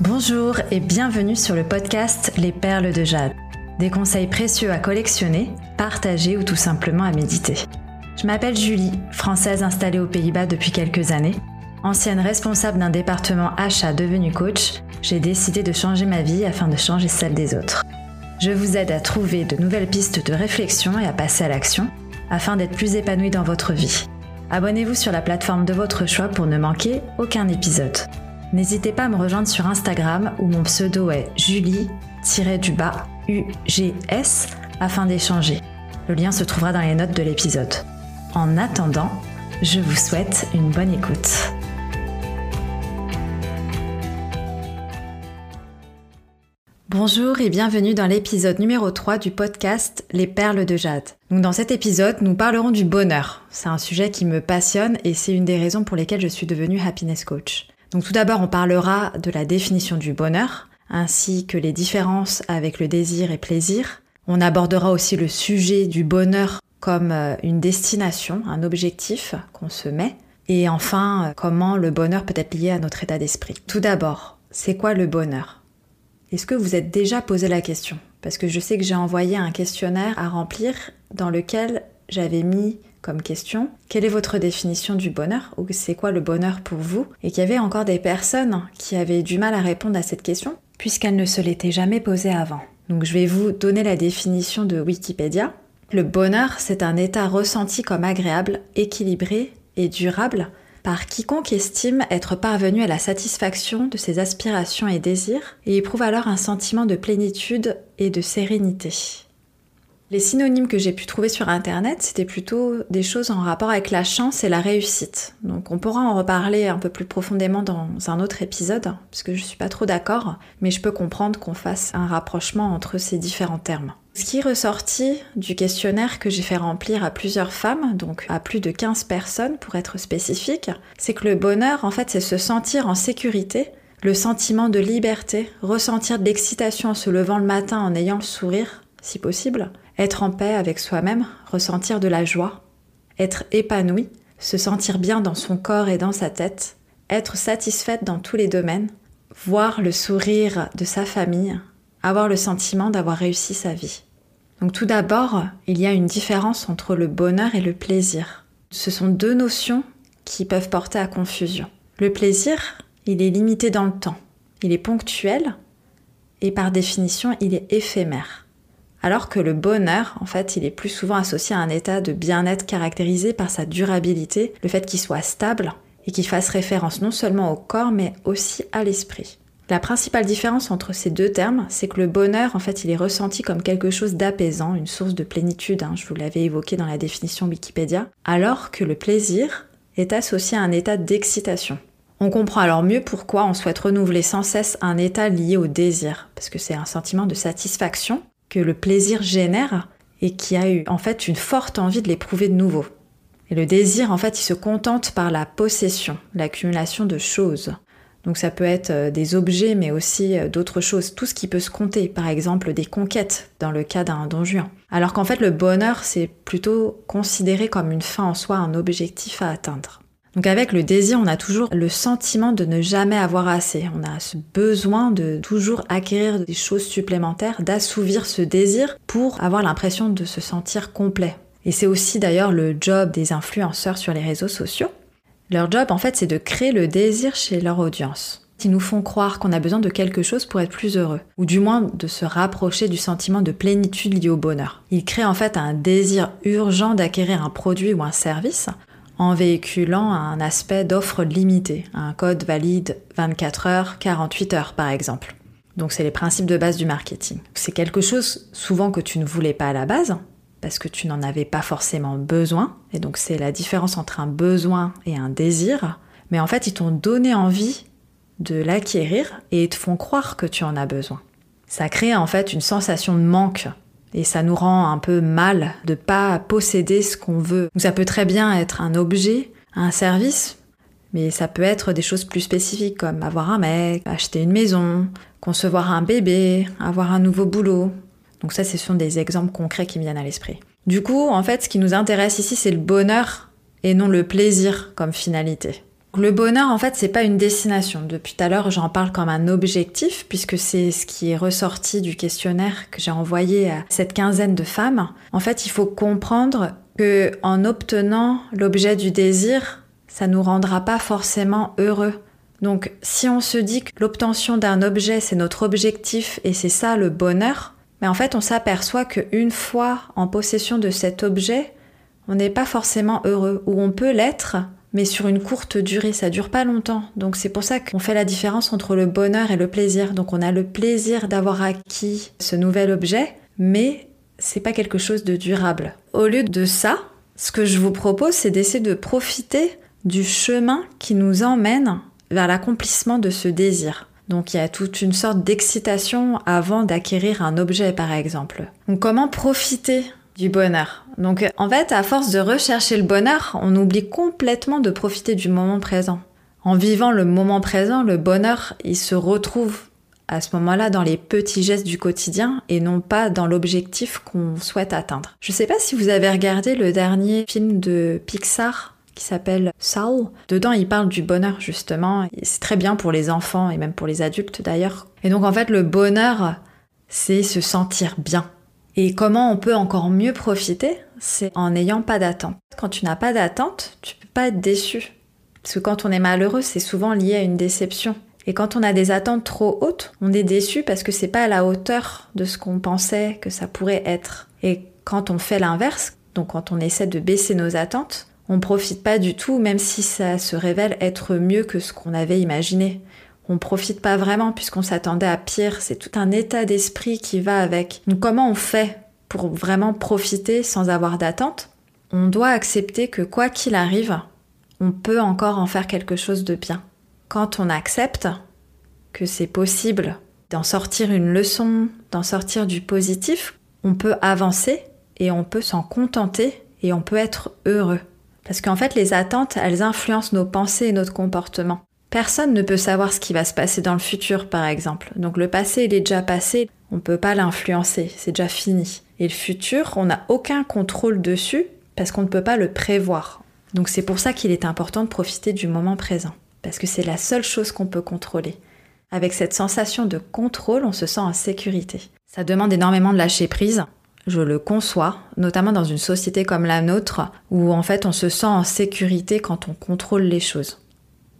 Bonjour et bienvenue sur le podcast Les Perles de Jade. Des conseils précieux à collectionner, partager ou tout simplement à méditer. Je m'appelle Julie, française installée aux Pays-Bas depuis quelques années. Ancienne responsable d'un département achat devenu coach, j'ai décidé de changer ma vie afin de changer celle des autres. Je vous aide à trouver de nouvelles pistes de réflexion et à passer à l'action afin d'être plus épanoui dans votre vie. Abonnez-vous sur la plateforme de votre choix pour ne manquer aucun épisode. N'hésitez pas à me rejoindre sur Instagram où mon pseudo est julie-du-bas UGS afin d'échanger. Le lien se trouvera dans les notes de l'épisode. En attendant, je vous souhaite une bonne écoute. Bonjour et bienvenue dans l'épisode numéro 3 du podcast Les perles de jade. Dans cet épisode, nous parlerons du bonheur. C'est un sujet qui me passionne et c'est une des raisons pour lesquelles je suis devenue happiness coach. Donc tout d'abord, on parlera de la définition du bonheur, ainsi que les différences avec le désir et plaisir. On abordera aussi le sujet du bonheur comme euh, une destination, un objectif qu'on se met. Et enfin, euh, comment le bonheur peut être lié à notre état d'esprit. Tout d'abord, c'est quoi le bonheur? Est-ce que vous êtes déjà posé la question? Parce que je sais que j'ai envoyé un questionnaire à remplir dans lequel j'avais mis comme question quelle est votre définition du bonheur ou c'est quoi le bonheur pour vous? Et qu'il y avait encore des personnes qui avaient du mal à répondre à cette question puisqu'elles ne se l'étaient jamais posée avant. Donc je vais vous donner la définition de Wikipédia. Le bonheur, c'est un état ressenti comme agréable, équilibré et durable par quiconque estime être parvenu à la satisfaction de ses aspirations et désirs et éprouve alors un sentiment de plénitude et de sérénité. Les synonymes que j'ai pu trouver sur Internet, c'était plutôt des choses en rapport avec la chance et la réussite. Donc on pourra en reparler un peu plus profondément dans un autre épisode, puisque je suis pas trop d'accord, mais je peux comprendre qu'on fasse un rapprochement entre ces différents termes. Ce qui est ressorti du questionnaire que j'ai fait remplir à plusieurs femmes, donc à plus de 15 personnes pour être spécifique, c'est que le bonheur, en fait, c'est se sentir en sécurité, le sentiment de liberté, ressentir de l'excitation en se levant le matin en ayant le sourire, si possible, être en paix avec soi-même, ressentir de la joie, être épanoui, se sentir bien dans son corps et dans sa tête, être satisfaite dans tous les domaines, voir le sourire de sa famille, avoir le sentiment d'avoir réussi sa vie. Donc tout d'abord, il y a une différence entre le bonheur et le plaisir. Ce sont deux notions qui peuvent porter à confusion. Le plaisir, il est limité dans le temps, il est ponctuel et par définition, il est éphémère. Alors que le bonheur, en fait, il est plus souvent associé à un état de bien-être caractérisé par sa durabilité, le fait qu'il soit stable et qu'il fasse référence non seulement au corps mais aussi à l'esprit. La principale différence entre ces deux termes, c'est que le bonheur, en fait, il est ressenti comme quelque chose d'apaisant, une source de plénitude, hein, je vous l'avais évoqué dans la définition Wikipédia, alors que le plaisir est associé à un état d'excitation. On comprend alors mieux pourquoi on souhaite renouveler sans cesse un état lié au désir, parce que c'est un sentiment de satisfaction que le plaisir génère et qui a eu en fait une forte envie de l'éprouver de nouveau. Et le désir, en fait, il se contente par la possession, l'accumulation de choses. Donc ça peut être euh, des objets, mais aussi euh, d'autres choses, tout ce qui peut se compter, par exemple des conquêtes dans le cas d'un don juan. Alors qu'en fait le bonheur, c'est plutôt considéré comme une fin en soi, un objectif à atteindre. Donc avec le désir, on a toujours le sentiment de ne jamais avoir assez. On a ce besoin de toujours acquérir des choses supplémentaires, d'assouvir ce désir pour avoir l'impression de se sentir complet. Et c'est aussi d'ailleurs le job des influenceurs sur les réseaux sociaux. Leur job, en fait, c'est de créer le désir chez leur audience. Ils nous font croire qu'on a besoin de quelque chose pour être plus heureux, ou du moins de se rapprocher du sentiment de plénitude lié au bonheur. Ils créent en fait un désir urgent d'acquérir un produit ou un service en véhiculant un aspect d'offre limitée, un code valide 24 heures, 48 heures par exemple. Donc c'est les principes de base du marketing. C'est quelque chose souvent que tu ne voulais pas à la base, parce que tu n'en avais pas forcément besoin, et donc c'est la différence entre un besoin et un désir, mais en fait ils t'ont donné envie de l'acquérir et te font croire que tu en as besoin. Ça crée en fait une sensation de manque et ça nous rend un peu mal de pas posséder ce qu'on veut. ça peut très bien être un objet, un service, mais ça peut être des choses plus spécifiques comme avoir un mec, acheter une maison, concevoir un bébé, avoir un nouveau boulot. Donc ça, ce sont des exemples concrets qui me viennent à l'esprit. Du coup, en fait, ce qui nous intéresse ici, c'est le bonheur et non le plaisir comme finalité. Le bonheur, en fait, c'est pas une destination. Depuis tout à l'heure, j'en parle comme un objectif, puisque c'est ce qui est ressorti du questionnaire que j'ai envoyé à cette quinzaine de femmes. En fait, il faut comprendre que en obtenant l'objet du désir, ça nous rendra pas forcément heureux. Donc, si on se dit que l'obtention d'un objet, c'est notre objectif et c'est ça le bonheur, mais en fait, on s'aperçoit qu'une fois en possession de cet objet, on n'est pas forcément heureux, ou on peut l'être, mais sur une courte durée, ça dure pas longtemps. Donc c'est pour ça qu'on fait la différence entre le bonheur et le plaisir. Donc on a le plaisir d'avoir acquis ce nouvel objet, mais c'est pas quelque chose de durable. Au lieu de ça, ce que je vous propose, c'est d'essayer de profiter du chemin qui nous emmène vers l'accomplissement de ce désir. Donc il y a toute une sorte d'excitation avant d'acquérir un objet par exemple. Donc comment profiter du bonheur. Donc en fait, à force de rechercher le bonheur, on oublie complètement de profiter du moment présent. En vivant le moment présent, le bonheur, il se retrouve à ce moment-là dans les petits gestes du quotidien et non pas dans l'objectif qu'on souhaite atteindre. Je sais pas si vous avez regardé le dernier film de Pixar qui s'appelle Soul. Dedans, il parle du bonheur justement. C'est très bien pour les enfants et même pour les adultes d'ailleurs. Et donc en fait, le bonheur, c'est se sentir bien. Et comment on peut encore mieux profiter C'est en n'ayant pas d'attente. Quand tu n'as pas d'attente, tu peux pas être déçu. Parce que quand on est malheureux, c'est souvent lié à une déception. Et quand on a des attentes trop hautes, on est déçu parce que c'est pas à la hauteur de ce qu'on pensait que ça pourrait être. Et quand on fait l'inverse, donc quand on essaie de baisser nos attentes, on profite pas du tout, même si ça se révèle être mieux que ce qu'on avait imaginé on profite pas vraiment puisqu'on s'attendait à pire. C'est tout un état d'esprit qui va avec. Donc comment on fait pour vraiment profiter sans avoir d'attente? On doit accepter que quoi qu'il arrive, on peut encore en faire quelque chose de bien. Quand on accepte que c'est possible d'en sortir une leçon, d'en sortir du positif, on peut avancer et on peut s'en contenter et on peut être heureux. Parce qu'en fait, les attentes, elles influencent nos pensées et notre comportement. Personne ne peut savoir ce qui va se passer dans le futur, par exemple. Donc le passé, il est déjà passé, on ne peut pas l'influencer, c'est déjà fini. Et le futur, on n'a aucun contrôle dessus parce qu'on ne peut pas le prévoir. Donc c'est pour ça qu'il est important de profiter du moment présent, parce que c'est la seule chose qu'on peut contrôler. Avec cette sensation de contrôle, on se sent en sécurité. Ça demande énormément de lâcher prise, je le conçois, notamment dans une société comme la nôtre, où en fait on se sent en sécurité quand on contrôle les choses.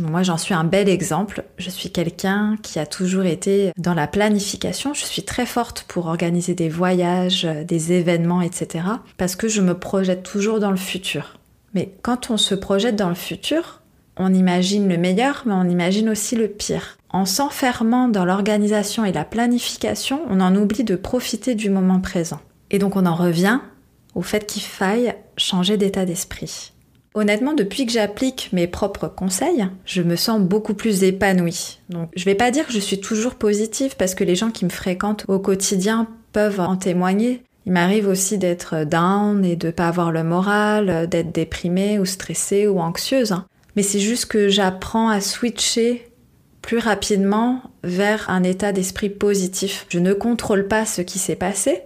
Moi, j'en suis un bel exemple. Je suis quelqu'un qui a toujours été dans la planification. Je suis très forte pour organiser des voyages, des événements, etc. Parce que je me projette toujours dans le futur. Mais quand on se projette dans le futur, on imagine le meilleur, mais on imagine aussi le pire. En s'enfermant dans l'organisation et la planification, on en oublie de profiter du moment présent. Et donc on en revient au fait qu'il faille changer d'état d'esprit. Honnêtement, depuis que j'applique mes propres conseils, je me sens beaucoup plus épanouie. Donc, je vais pas dire que je suis toujours positive parce que les gens qui me fréquentent au quotidien peuvent en témoigner. Il m'arrive aussi d'être down et de pas avoir le moral, d'être déprimée ou stressée ou anxieuse. Mais c'est juste que j'apprends à switcher plus rapidement vers un état d'esprit positif. Je ne contrôle pas ce qui s'est passé.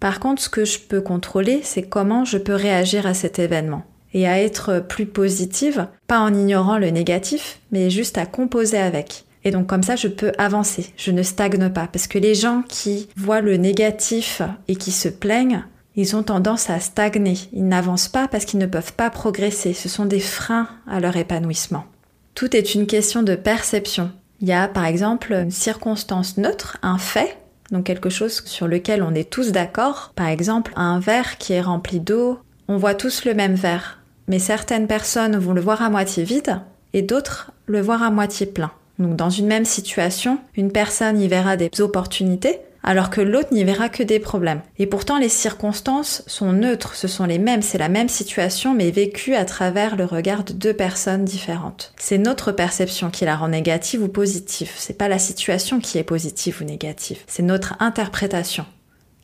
Par contre, ce que je peux contrôler, c'est comment je peux réagir à cet événement et à être plus positive, pas en ignorant le négatif, mais juste à composer avec. Et donc comme ça, je peux avancer, je ne stagne pas, parce que les gens qui voient le négatif et qui se plaignent, ils ont tendance à stagner, ils n'avancent pas parce qu'ils ne peuvent pas progresser, ce sont des freins à leur épanouissement. Tout est une question de perception. Il y a par exemple une circonstance neutre, un fait, donc quelque chose sur lequel on est tous d'accord, par exemple un verre qui est rempli d'eau, on voit tous le même verre, mais certaines personnes vont le voir à moitié vide et d'autres le voir à moitié plein. Donc dans une même situation, une personne y verra des opportunités alors que l'autre n'y verra que des problèmes. Et pourtant les circonstances sont neutres, ce sont les mêmes, c'est la même situation mais vécue à travers le regard de deux personnes différentes. C'est notre perception qui la rend négative ou positive, c'est pas la situation qui est positive ou négative, c'est notre interprétation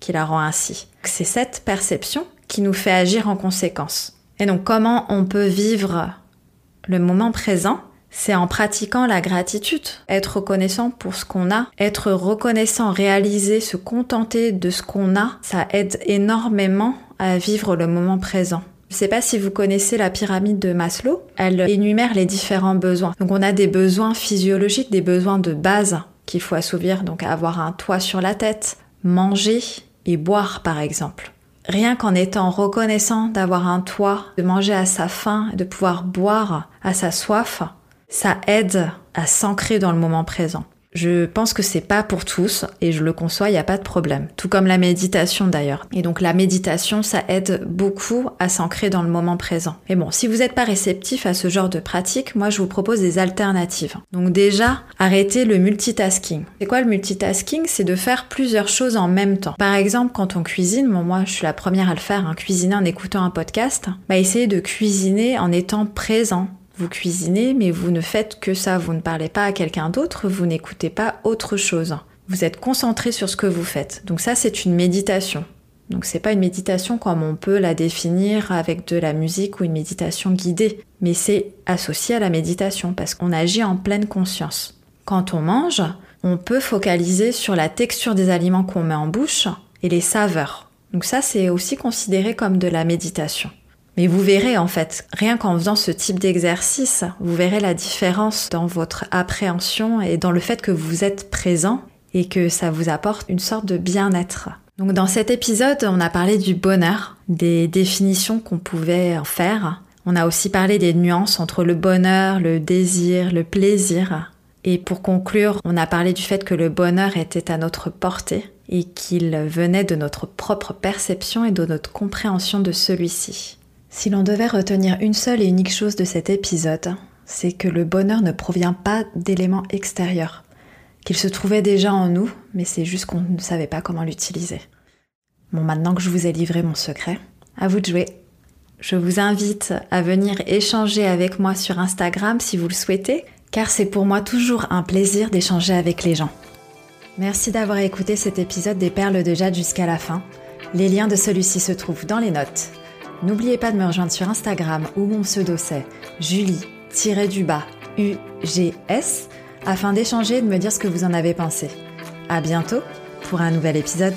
qui la rend ainsi. C'est cette perception qui nous fait agir en conséquence. Et donc comment on peut vivre le moment présent? C'est en pratiquant la gratitude, être reconnaissant pour ce qu'on a, être reconnaissant, réaliser, se contenter de ce qu'on a, ça aide énormément à vivre le moment présent. Je ne sais pas si vous connaissez la pyramide de Maslow. Elle énumère les différents besoins. Donc on a des besoins physiologiques, des besoins de base qu'il faut assouvir, donc avoir un toit sur la tête, manger et boire par exemple. Rien qu'en étant reconnaissant d'avoir un toit, de manger à sa faim, de pouvoir boire à sa soif, ça aide à s'ancrer dans le moment présent. Je pense que c'est pas pour tous et je le conçois, il n'y a pas de problème. Tout comme la méditation d'ailleurs. Et donc la méditation, ça aide beaucoup à s'ancrer dans le moment présent. Et bon, si vous n'êtes pas réceptif à ce genre de pratique, moi je vous propose des alternatives. Donc déjà, arrêtez le multitasking. C'est quoi le multitasking? C'est de faire plusieurs choses en même temps. Par exemple, quand on cuisine, bon moi je suis la première à le faire, hein, cuisiner en écoutant un podcast, bah essayez de cuisiner en étant présent vous cuisinez, mais vous ne faites que ça. Vous ne parlez pas à quelqu'un d'autre, vous n'écoutez pas autre chose. Vous êtes concentré sur ce que vous faites. Donc ça, c'est une méditation. Donc c'est pas une méditation comme on peut la définir avec de la musique ou une méditation guidée, mais c'est associé à la méditation parce qu'on agit en pleine conscience. Quand on mange, on peut focaliser sur la texture des aliments qu'on met en bouche et les saveurs. Donc ça c'est aussi considéré comme de la méditation. Mais vous verrez en fait, rien qu'en faisant ce type d'exercice, vous verrez la différence dans votre appréhension et dans le fait que vous êtes présent et que ça vous apporte une sorte de bien-être. Donc dans cet épisode, on a parlé du bonheur, des définitions qu'on pouvait en faire. On a aussi parlé des nuances entre le bonheur, le désir, le plaisir. Et pour conclure, on a parlé du fait que le bonheur était à notre portée et qu'il venait de notre propre perception et de notre compréhension de celui-ci. Si l'on devait retenir une seule et unique chose de cet épisode, c'est que le bonheur ne provient pas d'éléments extérieurs, qu'il se trouvait déjà en nous, mais c'est juste qu'on ne savait pas comment l'utiliser. Bon, maintenant que je vous ai livré mon secret, à vous de jouer. Je vous invite à venir échanger avec moi sur Instagram si vous le souhaitez, car c'est pour moi toujours un plaisir d'échanger avec les gens. Merci d'avoir écouté cet épisode des Perles de Jade jusqu'à la fin. Les liens de celui-ci se trouvent dans les notes. N'oubliez pas de me rejoindre sur Instagram où mon pseudo c'est Julie-du-bas UGS afin d'échanger et de me dire ce que vous en avez pensé. À bientôt pour un nouvel épisode.